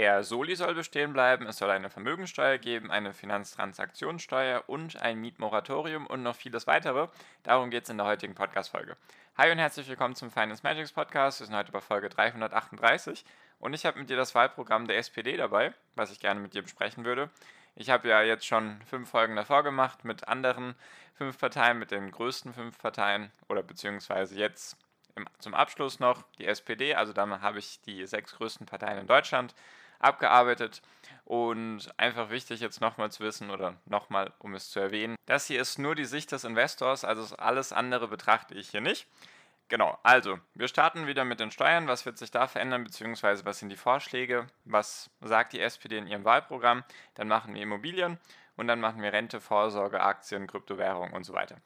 Der Soli soll bestehen bleiben, es soll eine Vermögensteuer geben, eine Finanztransaktionssteuer und ein Mietmoratorium und noch vieles weitere. Darum geht es in der heutigen Podcast-Folge. Hi und herzlich willkommen zum Finance Magics Podcast. Wir sind heute bei Folge 338 und ich habe mit dir das Wahlprogramm der SPD dabei, was ich gerne mit dir besprechen würde. Ich habe ja jetzt schon fünf Folgen davor gemacht mit anderen fünf Parteien, mit den größten fünf Parteien oder beziehungsweise jetzt zum Abschluss noch die SPD, also dann habe ich die sechs größten Parteien in Deutschland abgearbeitet. Und einfach wichtig jetzt nochmal zu wissen oder nochmal, um es zu erwähnen, das hier ist nur die Sicht des Investors, also alles andere betrachte ich hier nicht. Genau, also wir starten wieder mit den Steuern. Was wird sich da verändern, beziehungsweise was sind die Vorschläge? Was sagt die SPD in ihrem Wahlprogramm? Dann machen wir Immobilien und dann machen wir Rente, Vorsorge, Aktien, Kryptowährung und so weiter.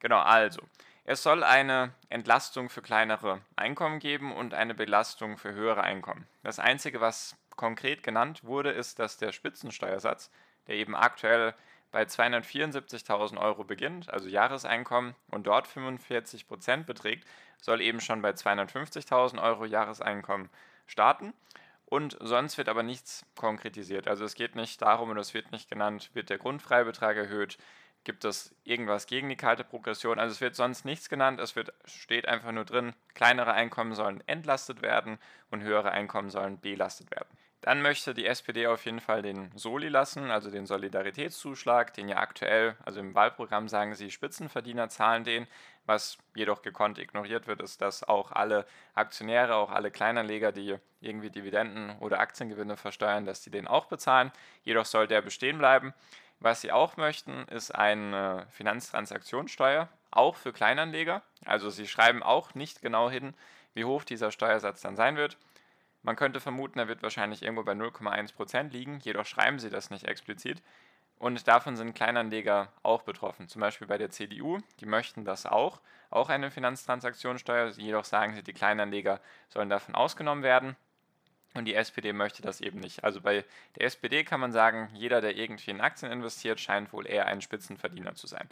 Genau, also es soll eine Entlastung für kleinere Einkommen geben und eine Belastung für höhere Einkommen. Das Einzige, was konkret genannt wurde, ist, dass der Spitzensteuersatz, der eben aktuell bei 274.000 Euro beginnt, also Jahreseinkommen, und dort 45 Prozent beträgt, soll eben schon bei 250.000 Euro Jahreseinkommen starten. Und sonst wird aber nichts konkretisiert. Also es geht nicht darum und es wird nicht genannt, wird der Grundfreibetrag erhöht, gibt es irgendwas gegen die kalte Progression. Also es wird sonst nichts genannt, es wird, steht einfach nur drin, kleinere Einkommen sollen entlastet werden und höhere Einkommen sollen belastet werden. Dann möchte die SPD auf jeden Fall den Soli lassen, also den Solidaritätszuschlag, den ja aktuell, also im Wahlprogramm sagen sie, Spitzenverdiener zahlen den. Was jedoch gekonnt ignoriert wird, ist, dass auch alle Aktionäre, auch alle Kleinanleger, die irgendwie Dividenden oder Aktiengewinne versteuern, dass die den auch bezahlen. Jedoch soll der bestehen bleiben. Was sie auch möchten, ist eine Finanztransaktionssteuer, auch für Kleinanleger. Also sie schreiben auch nicht genau hin, wie hoch dieser Steuersatz dann sein wird. Man könnte vermuten, er wird wahrscheinlich irgendwo bei 0,1% liegen, jedoch schreiben sie das nicht explizit. Und davon sind Kleinanleger auch betroffen. Zum Beispiel bei der CDU, die möchten das auch, auch eine Finanztransaktionssteuer, jedoch sagen sie, die Kleinanleger sollen davon ausgenommen werden. Und die SPD möchte das eben nicht. Also bei der SPD kann man sagen, jeder, der irgendwie in Aktien investiert, scheint wohl eher ein Spitzenverdiener zu sein.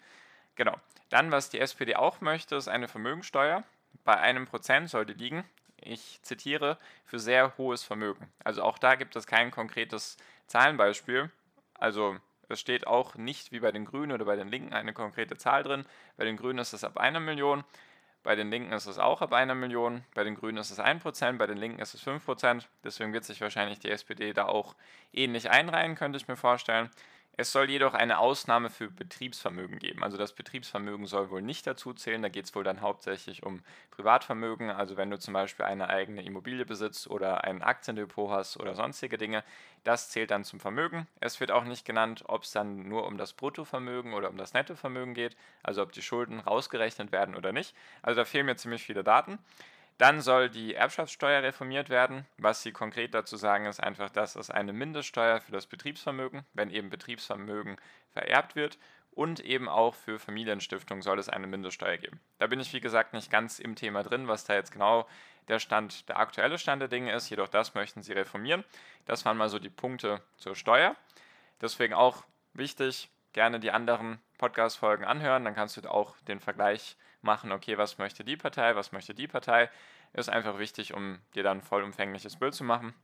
Genau. Dann, was die SPD auch möchte, ist eine Vermögensteuer. Bei einem Prozent sollte liegen ich zitiere, für sehr hohes Vermögen. Also auch da gibt es kein konkretes Zahlenbeispiel. Also es steht auch nicht wie bei den Grünen oder bei den Linken eine konkrete Zahl drin. Bei den Grünen ist es ab einer Million, bei den Linken ist es auch ab einer Million, bei den Grünen ist es 1%, bei den Linken ist es 5%. Deswegen wird sich wahrscheinlich die SPD da auch ähnlich einreihen, könnte ich mir vorstellen. Es soll jedoch eine Ausnahme für Betriebsvermögen geben. Also das Betriebsvermögen soll wohl nicht dazu zählen. Da geht es wohl dann hauptsächlich um Privatvermögen. Also wenn du zum Beispiel eine eigene Immobilie besitzt oder ein Aktiendepot hast oder sonstige Dinge, das zählt dann zum Vermögen. Es wird auch nicht genannt, ob es dann nur um das Bruttovermögen oder um das Nettovermögen geht. Also ob die Schulden rausgerechnet werden oder nicht. Also da fehlen mir ziemlich viele Daten. Dann soll die Erbschaftssteuer reformiert werden. Was sie konkret dazu sagen, ist einfach, dass es eine Mindeststeuer für das Betriebsvermögen, wenn eben Betriebsvermögen vererbt wird, und eben auch für Familienstiftungen soll es eine Mindeststeuer geben. Da bin ich, wie gesagt, nicht ganz im Thema drin, was da jetzt genau der Stand, der aktuelle Stand der Dinge ist, jedoch das möchten sie reformieren. Das waren mal so die Punkte zur Steuer. Deswegen auch wichtig, gerne die anderen Podcast-Folgen anhören, dann kannst du auch den Vergleich machen, okay, was möchte die Partei, was möchte die Partei. Ist einfach wichtig, um dir dann ein vollumfängliches Bild zu machen.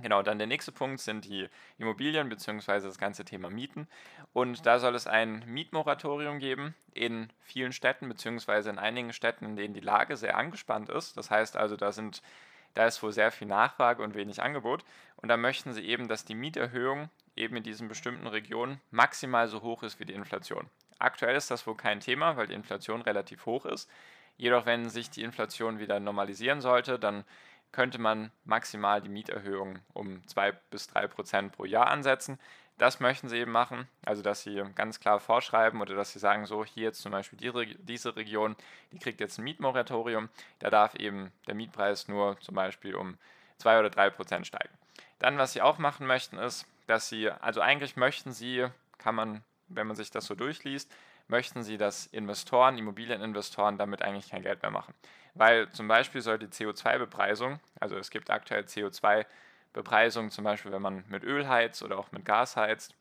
Genau, dann der nächste Punkt sind die Immobilien bzw. das ganze Thema Mieten. Und da soll es ein Mietmoratorium geben in vielen Städten bzw. in einigen Städten, in denen die Lage sehr angespannt ist. Das heißt also, da sind da ist wohl sehr viel Nachfrage und wenig Angebot. Und da möchten sie eben, dass die Mieterhöhung eben in diesen bestimmten Regionen maximal so hoch ist wie die Inflation. Aktuell ist das wohl kein Thema, weil die Inflation relativ hoch ist. Jedoch, wenn sich die Inflation wieder normalisieren sollte, dann könnte man maximal die Mieterhöhung um 2 bis 3 Prozent pro Jahr ansetzen. Das möchten sie eben machen, also dass sie ganz klar vorschreiben oder dass sie sagen, so hier jetzt zum Beispiel die, diese Region, die kriegt jetzt ein Mietmoratorium, da darf eben der Mietpreis nur zum Beispiel um 2 oder 3 Prozent steigen. Dann, was sie auch machen möchten, ist, dass sie, also eigentlich möchten sie, kann man, wenn man sich das so durchliest, möchten sie, dass Investoren, Immobilieninvestoren damit eigentlich kein Geld mehr machen. Weil zum Beispiel soll die CO2-Bepreisung, also es gibt aktuell CO2-Bepreisung, zum Beispiel wenn man mit Öl heizt oder auch mit Gas heizt,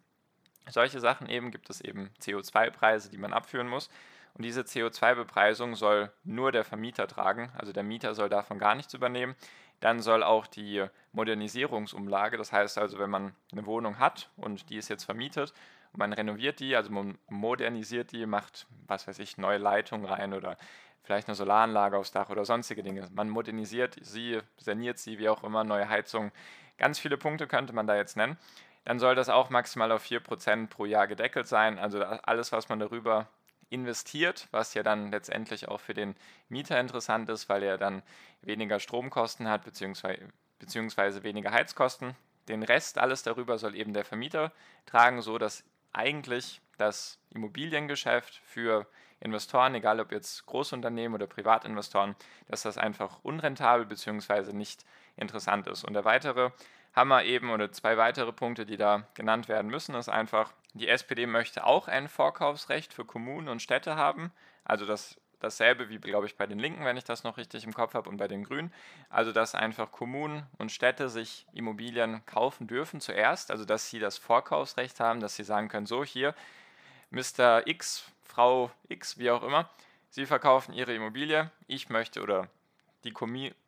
solche Sachen eben gibt es eben CO2-Preise, die man abführen muss. Und diese CO2-Bepreisung soll nur der Vermieter tragen, also der Mieter soll davon gar nichts übernehmen. Dann soll auch die Modernisierungsumlage, das heißt also, wenn man eine Wohnung hat und die ist jetzt vermietet und man renoviert die, also man modernisiert die, macht, was weiß ich, neue Leitungen rein oder vielleicht eine Solaranlage aufs Dach oder sonstige Dinge. Man modernisiert sie, saniert sie, wie auch immer, neue Heizungen. Ganz viele Punkte könnte man da jetzt nennen. Dann soll das auch maximal auf 4% pro Jahr gedeckelt sein. Also alles, was man darüber investiert, was ja dann letztendlich auch für den Mieter interessant ist, weil er dann weniger Stromkosten hat, beziehungsweise, beziehungsweise weniger Heizkosten. Den Rest, alles darüber, soll eben der Vermieter tragen, so dass eigentlich das Immobiliengeschäft für Investoren, egal ob jetzt Großunternehmen oder Privatinvestoren, dass das einfach unrentabel bzw. nicht interessant ist. Und der weitere Hammer eben oder zwei weitere Punkte, die da genannt werden müssen, ist einfach, die SPD möchte auch ein Vorkaufsrecht für Kommunen und Städte haben. Also das, dasselbe wie, glaube ich, bei den Linken, wenn ich das noch richtig im Kopf habe, und bei den Grünen. Also dass einfach Kommunen und Städte sich Immobilien kaufen dürfen zuerst. Also dass sie das Vorkaufsrecht haben, dass sie sagen können, so hier, Mr. X, Frau X, wie auch immer, Sie verkaufen Ihre Immobilie, ich möchte oder die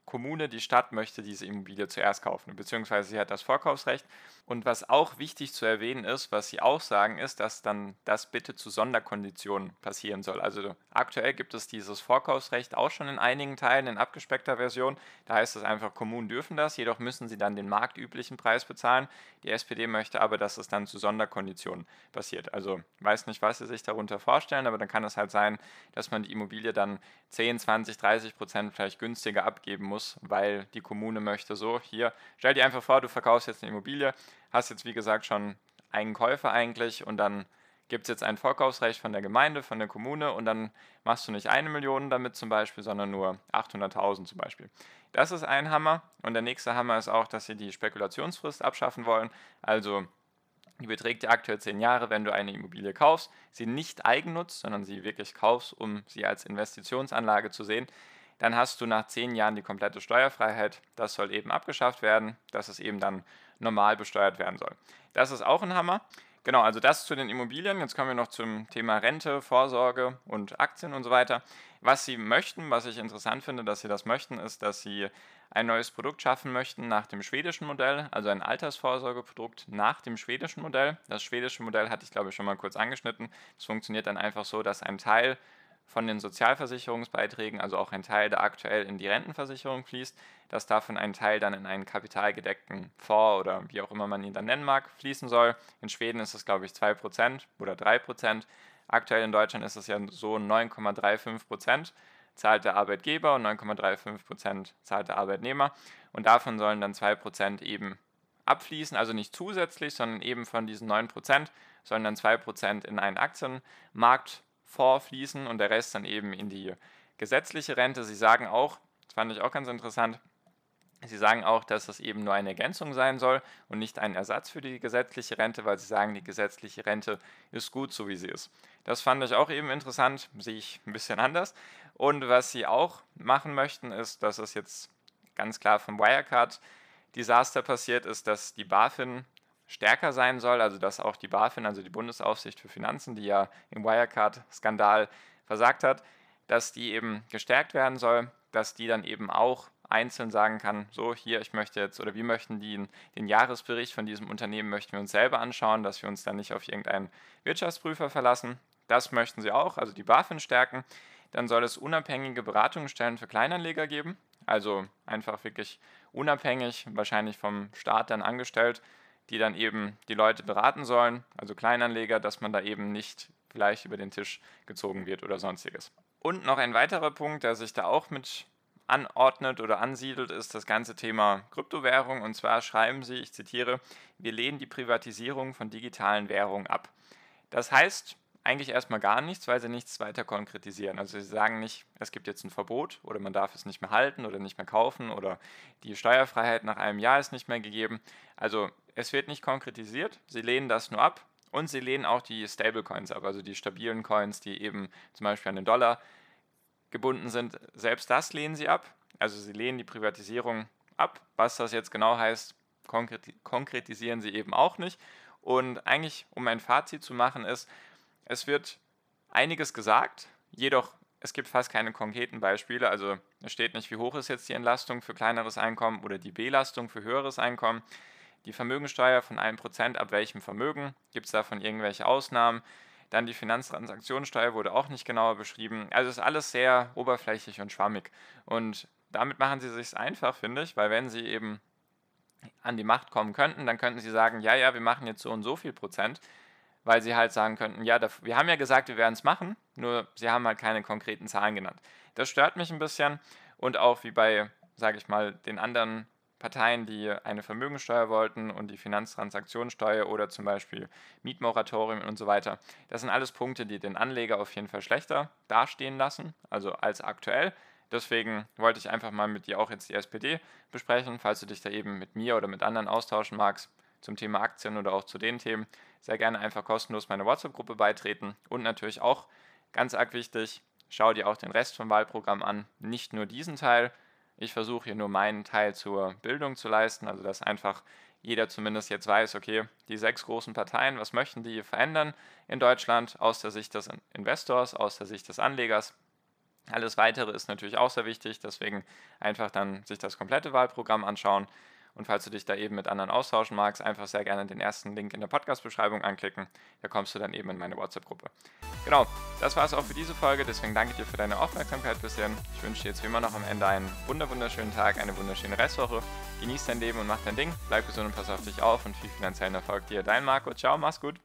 Kommune, die Stadt möchte diese Immobilie zuerst kaufen, beziehungsweise sie hat das Vorkaufsrecht. Und was auch wichtig zu erwähnen ist, was sie auch sagen, ist, dass dann das bitte zu Sonderkonditionen passieren soll. Also aktuell gibt es dieses Vorkaufsrecht auch schon in einigen Teilen in abgespeckter Version. Da heißt es einfach, Kommunen dürfen das, jedoch müssen sie dann den marktüblichen Preis bezahlen. Die SPD möchte aber, dass es dann zu Sonderkonditionen passiert. Also weiß nicht, was sie sich darunter vorstellen, aber dann kann es halt sein, dass man die Immobilie dann 10, 20, 30 Prozent vielleicht günstiger abgeben muss, weil die Kommune möchte so, hier, stell dir einfach vor, du verkaufst jetzt eine Immobilie, hast jetzt wie gesagt schon einen Käufer eigentlich und dann gibt es jetzt ein Vorkaufsrecht von der Gemeinde, von der Kommune und dann machst du nicht eine Million damit zum Beispiel, sondern nur 800.000 zum Beispiel. Das ist ein Hammer und der nächste Hammer ist auch, dass sie die Spekulationsfrist abschaffen wollen. Also die beträgt ja aktuell zehn Jahre, wenn du eine Immobilie kaufst, sie nicht eigennutzt, sondern sie wirklich kaufst, um sie als Investitionsanlage zu sehen, dann hast du nach zehn Jahren die komplette Steuerfreiheit. Das soll eben abgeschafft werden, dass es eben dann normal besteuert werden soll. Das ist auch ein Hammer. Genau, also das zu den Immobilien. Jetzt kommen wir noch zum Thema Rente, Vorsorge und Aktien und so weiter. Was Sie möchten, was ich interessant finde, dass Sie das möchten, ist, dass Sie ein neues Produkt schaffen möchten nach dem schwedischen Modell, also ein Altersvorsorgeprodukt nach dem schwedischen Modell. Das schwedische Modell hatte ich, glaube ich, schon mal kurz angeschnitten. Es funktioniert dann einfach so, dass ein Teil von den Sozialversicherungsbeiträgen, also auch ein Teil, der aktuell in die Rentenversicherung fließt, dass davon ein Teil dann in einen kapitalgedeckten Fonds oder wie auch immer man ihn dann nennen mag, fließen soll. In Schweden ist es, glaube ich, 2% oder 3%. Aktuell in Deutschland ist es ja so 9,35% zahlt der Arbeitgeber und 9,35% zahlt der Arbeitnehmer. Und davon sollen dann 2% eben abfließen, also nicht zusätzlich, sondern eben von diesen 9% sollen dann 2% in einen Aktienmarkt vorfließen und der Rest dann eben in die gesetzliche Rente. Sie sagen auch, das fand ich auch ganz interessant, Sie sagen auch, dass das eben nur eine Ergänzung sein soll und nicht ein Ersatz für die gesetzliche Rente, weil Sie sagen, die gesetzliche Rente ist gut, so wie sie ist. Das fand ich auch eben interessant, sehe ich ein bisschen anders. Und was Sie auch machen möchten, ist, dass es jetzt ganz klar vom Wirecard-Desaster passiert ist, dass die BaFin stärker sein soll, also dass auch die BaFin, also die Bundesaufsicht für Finanzen, die ja im Wirecard-Skandal versagt hat, dass die eben gestärkt werden soll, dass die dann eben auch einzeln sagen kann, so hier, ich möchte jetzt oder wir möchten den, den Jahresbericht von diesem Unternehmen möchten wir uns selber anschauen, dass wir uns dann nicht auf irgendeinen Wirtschaftsprüfer verlassen. Das möchten sie auch, also die BaFin stärken. Dann soll es unabhängige Beratungsstellen für Kleinanleger geben, also einfach wirklich unabhängig, wahrscheinlich vom Staat dann angestellt, die dann eben die Leute beraten sollen, also Kleinanleger, dass man da eben nicht vielleicht über den Tisch gezogen wird oder sonstiges. Und noch ein weiterer Punkt, der sich da auch mit anordnet oder ansiedelt, ist das ganze Thema Kryptowährung. Und zwar schreiben sie, ich zitiere, wir lehnen die Privatisierung von digitalen Währungen ab. Das heißt, eigentlich erstmal gar nichts, weil sie nichts weiter konkretisieren. Also sie sagen nicht, es gibt jetzt ein Verbot oder man darf es nicht mehr halten oder nicht mehr kaufen oder die Steuerfreiheit nach einem Jahr ist nicht mehr gegeben. Also es wird nicht konkretisiert, sie lehnen das nur ab und sie lehnen auch die Stablecoins ab, also die stabilen Coins, die eben zum Beispiel an den Dollar gebunden sind. Selbst das lehnen sie ab. Also sie lehnen die Privatisierung ab. Was das jetzt genau heißt, konkretisieren sie eben auch nicht. Und eigentlich, um ein Fazit zu machen, ist, es wird einiges gesagt, jedoch es gibt fast keine konkreten Beispiele. Also es steht nicht, wie hoch ist jetzt die Entlastung für kleineres Einkommen oder die Belastung für höheres Einkommen. Die Vermögensteuer von 1% ab welchem Vermögen? Gibt es davon irgendwelche Ausnahmen? Dann die Finanztransaktionssteuer wurde auch nicht genauer beschrieben. Also ist alles sehr oberflächlich und schwammig. Und damit machen sie sich einfach, finde ich, weil wenn sie eben an die Macht kommen könnten, dann könnten sie sagen, ja, ja, wir machen jetzt so und so viel Prozent weil sie halt sagen könnten, ja, wir haben ja gesagt, wir werden es machen, nur sie haben halt keine konkreten Zahlen genannt. Das stört mich ein bisschen und auch wie bei, sage ich mal, den anderen Parteien, die eine Vermögensteuer wollten und die Finanztransaktionssteuer oder zum Beispiel Mietmoratorium und so weiter. Das sind alles Punkte, die den Anleger auf jeden Fall schlechter dastehen lassen, also als aktuell. Deswegen wollte ich einfach mal mit dir auch jetzt die SPD besprechen, falls du dich da eben mit mir oder mit anderen austauschen magst zum Thema Aktien oder auch zu den Themen, sehr gerne einfach kostenlos meine WhatsApp-Gruppe beitreten. Und natürlich auch ganz arg wichtig, schau dir auch den Rest vom Wahlprogramm an, nicht nur diesen Teil. Ich versuche hier nur meinen Teil zur Bildung zu leisten, also dass einfach jeder zumindest jetzt weiß, okay, die sechs großen Parteien, was möchten die verändern in Deutschland aus der Sicht des Investors, aus der Sicht des Anlegers. Alles weitere ist natürlich auch sehr wichtig, deswegen einfach dann sich das komplette Wahlprogramm anschauen. Und falls du dich da eben mit anderen austauschen magst, einfach sehr gerne den ersten Link in der Podcast-Beschreibung anklicken. Da kommst du dann eben in meine WhatsApp-Gruppe. Genau, das war es auch für diese Folge. Deswegen danke dir für deine Aufmerksamkeit bisher. Ich wünsche dir jetzt wie immer noch am Ende einen wunderschönen Tag, eine wunderschöne Restwoche. Genieß dein Leben und mach dein Ding. Bleib gesund und pass auf dich auf und viel finanziellen Erfolg dir. Dein Marco. Ciao, mach's gut.